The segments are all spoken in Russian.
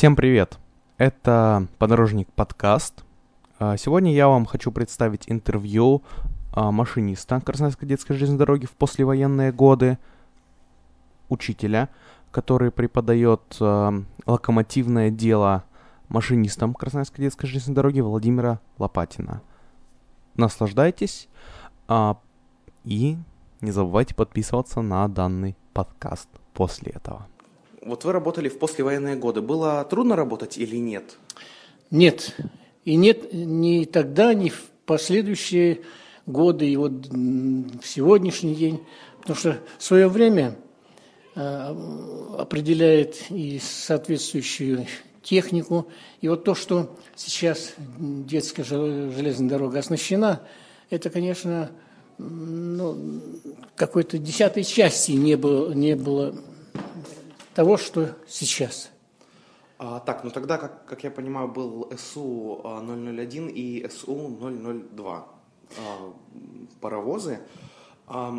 Всем привет! Это «Подорожник подкаст». А, Сегодня я вам хочу представить интервью а, машиниста Красноярской детской железной дороги в послевоенные годы, учителя, который преподает а, локомотивное дело машинистам Красноярской детской железной дороги Владимира Лопатина. Наслаждайтесь и не забывайте подписываться на данный подкаст после этого. Вот вы работали в послевоенные годы. Было трудно работать или нет? Нет. И нет ни тогда, ни в последующие годы, и вот в сегодняшний день. Потому что свое время э, определяет и соответствующую технику. И вот то, что сейчас детская жел- железная дорога оснащена, это, конечно, ну, какой-то десятой части не было, не было того, что сейчас. А, так, ну тогда, как, как я понимаю, был СУ а, 001 и СУ 002 а, паровозы. А,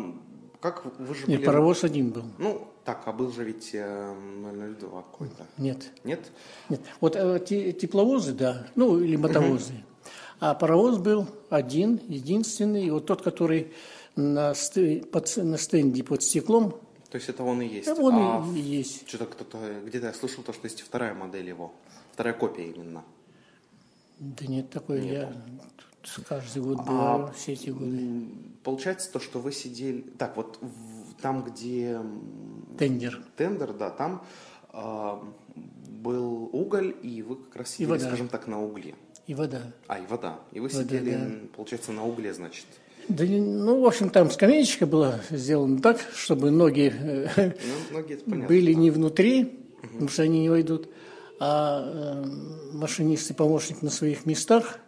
как вы же Нет, были- паровоз один был. Ну, так, а был же ведь э, 002 какой-то. Нет. Нет? Нет. Вот э, те- тепловозы, да, ну или мотовозы. А паровоз был один, единственный. И вот тот, который на, сте- под на стенде под стеклом, То есть это он и есть. да, он А и, есть. Что-то кто-то, где-то я слышал, то, что есть вторая модель его. Вторая копия именно. Да нет, такой я тут каждый год А, бываю, все эти годы. Получается то, что вы сидели... Так, вот в- там, где Тендер. тендер, да, там а, был уголь, и вы как раз сидели, скажем так, на угле. И вода. А, и вода. И вы Вода, сидели, да. получается, на угле, значит. Да, ну, в общем, там скамеечка была сделана так, чтобы ноги э, Ну, это понятно. были не внутри, потому что они не войдут, а э, машинист и помощник на своих местах.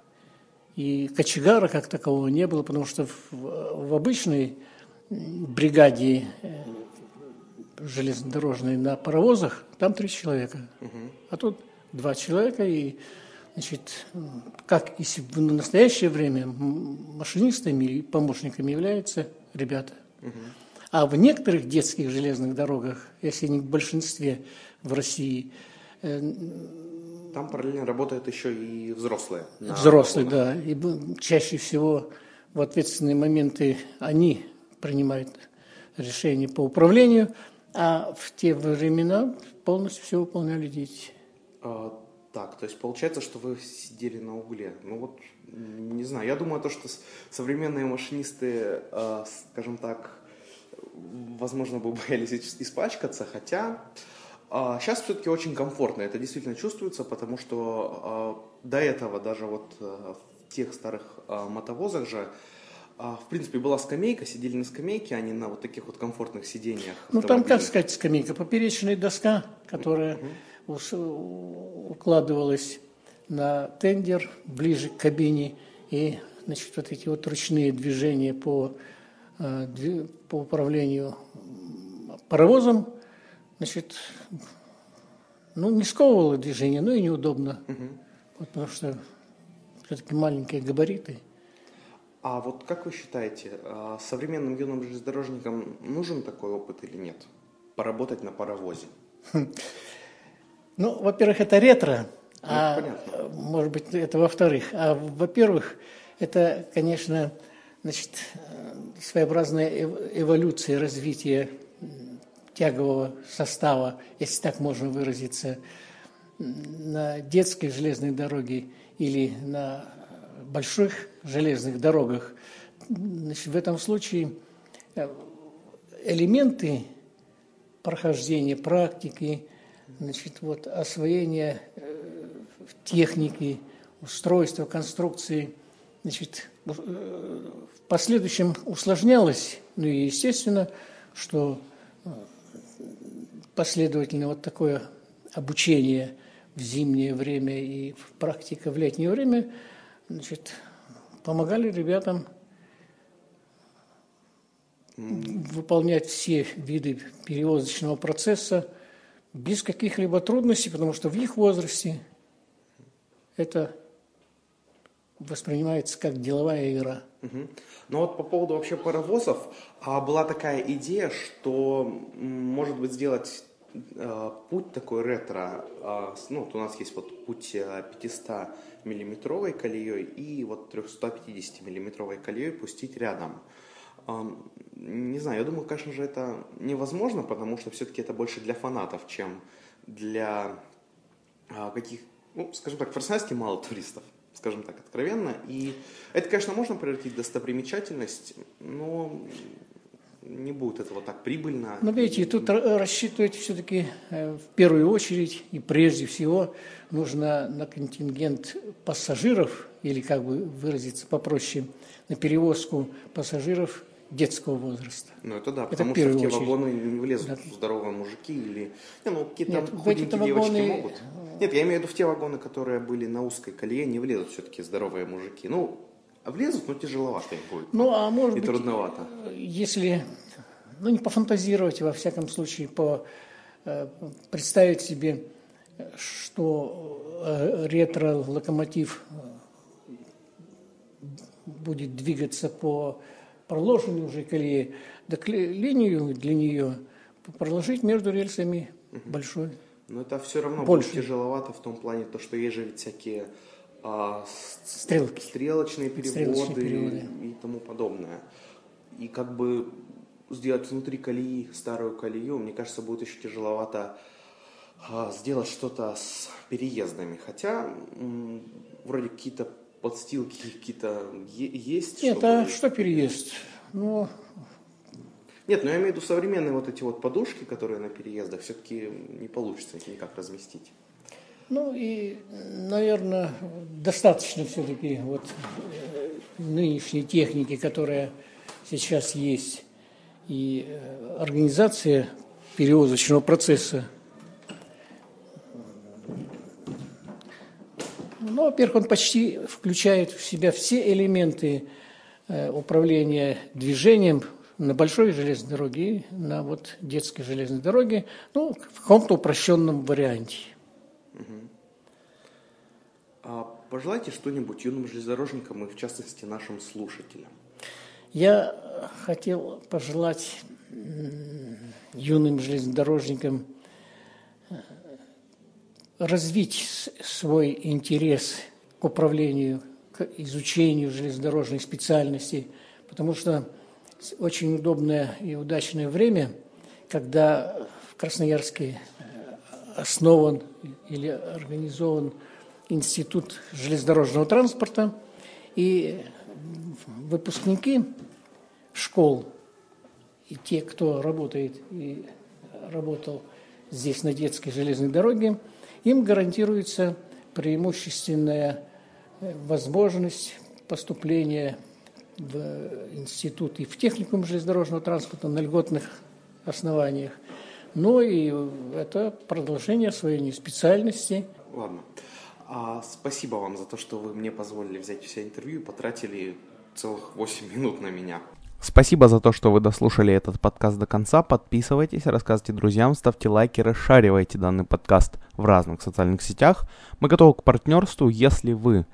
И кочегара как такового не было, потому что в, в обычной бригаде э, железнодорожной на паровозах там три человека. А тут два человека, и значит, как если в настоящее время машинистами и помощниками являются ребята. А в некоторых детских железных дорогах, если не в большинстве в России, э, Там параллельно работают еще и взрослые. взрослые, да, и чаще всего в ответственные моменты они принимают решения по управлению, а в те времена полностью все выполняли дети. Так, то есть получается, что вы сидели на угле. Ну вот, не знаю, я думаю, то, что современные машинисты, а, скажем так, возможно, бы боялись ис- испачкаться, хотя сейчас все-таки очень комфортно, это действительно чувствуется, потому что а, до этого даже вот а, в тех старых а, мотовозах же, а, в принципе, была скамейка, сидели на скамейке, а не на вот таких вот комфортных сидениях. Ну, там, как сказать, скамейка, поперечная доска, которая ус- укладывалась на тендер ближе к кабине, и, значит, вот эти вот ручные движения по, э, по управлению паровозом, значит, ну, не сковывало движение, но и неудобно, Вот потому что все-таки маленькие габариты. А вот как вы считаете, а, современным юным железнодорожникам нужен такой опыт или нет? Поработать на паровозе? Ну, во-первых, это ретро, а понятно. э, может быть, это во-вторых. А во-первых, это, конечно, значит, своеобразная эв- эволюция развития тягового состава, если так можно выразиться, на детской железной дороге или на больших железных дорогах. Значит, в этом случае э, элементы прохождения практики, значит, вот, освоение э, техники, устройства, конструкции, значит, э, в последующем усложнялось, ну и естественно, что э, последовательно вот такое обучение в зимнее время и в практика в летнее время, значит, помогали ребятам выполнять все виды перевозочного процесса без каких-либо трудностей, потому что в их возрасте это воспринимается как деловая игра. Мгм. Ну вот по поводу вообще паровозов, а была такая идея, что может быть сделать э, путь такой ретро, э, ну, вот у нас есть вот путь 500 миллиметровой колеей и вот 350 миллиметровой колеей пустить рядом. Не знаю, я думаю, конечно же, это невозможно, потому что все-таки это больше для фанатов, чем для каких, ну, скажем так, в Красноярске мало туристов скажем так, откровенно. И это, конечно, можно превратить в достопримечательность, но не будет этого так прибыльно. Но видите, тут рассчитывать все-таки э, в первую очередь и прежде всего нужно на контингент пассажиров, или как бы выразиться попроще, на перевозку пассажиров детского возраста. Ну это да, это потому что в те очередь. вагоны не влезут да. здоровые мужики или... Не, ну какие-то Нет, худенькие девочки вагоны... могут. Нет, я имею в виду в те вагоны, которые были на узкой колее, не влезут все-таки здоровые мужики. Ну, влезут, но тяжеловато им будет. Ну, а может и быть, трудновато. если, ну, не пофантазировать, во всяком случае, по э, представить себе, что э, ретро-локомотив э, будет двигаться по проложенной уже колее, так линию для нее проложить между рельсами большой. Но это все равно Больше. будет тяжеловато в том плане, то, что есть же ведь всякие а, Стрелки. стрелочные переводы, стрелочные переводы и тому подобное. И как бы сделать внутри колеи старую колею, мне кажется, будет еще тяжеловато а, сделать что-то с переездами. Хотя м, вроде какие-то подстилки какие-то есть? Нет, чтобы... а что переезд? Ну... Нет, но я имею в виду современные вот эти вот подушки, которые на переездах, все-таки не получится их никак разместить. Ну и, наверное, достаточно все-таки вот э, нынешней техники, которая сейчас есть, и э, организация перевозочного процесса Ну, во-первых, он почти включает в себя все элементы э, управления движением на большой железной дороге и на вот детской железной дороге, ну, в каком-то упрощенном варианте. А пожелайте что-нибудь юным железнодорожникам и, в частности, нашим слушателям. Я хотел пожелать юным железнодорожникам развить свой интерес к управлению, к изучению железнодорожных специальностей, потому что очень удобное и удачное время, когда в Красноярске э, основан или организован Институт железнодорожного транспорта, и выпускники школ и те, кто работает и работал здесь на детской железной дороге, им гарантируется преимущественная э, возможность поступления в институт и в техникум железнодорожного транспорта на льготных основаниях. Ну и это продолжение своей специальности. Ладно. А, спасибо вам за то, что вы мне позволили взять все интервью и потратили целых 8 минут на меня. Спасибо за то, что вы дослушали этот подкаст до конца. Подписывайтесь, рассказывайте друзьям, ставьте лайки, расшаривайте данный подкаст в разных социальных сетях. Мы готовы к партнерству, если вы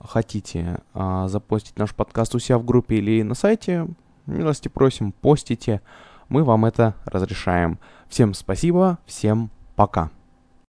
хотите а, запостить наш подкаст у себя в группе или на сайте, милости просим, постите, мы вам это разрешаем. Всем спасибо, всем пока.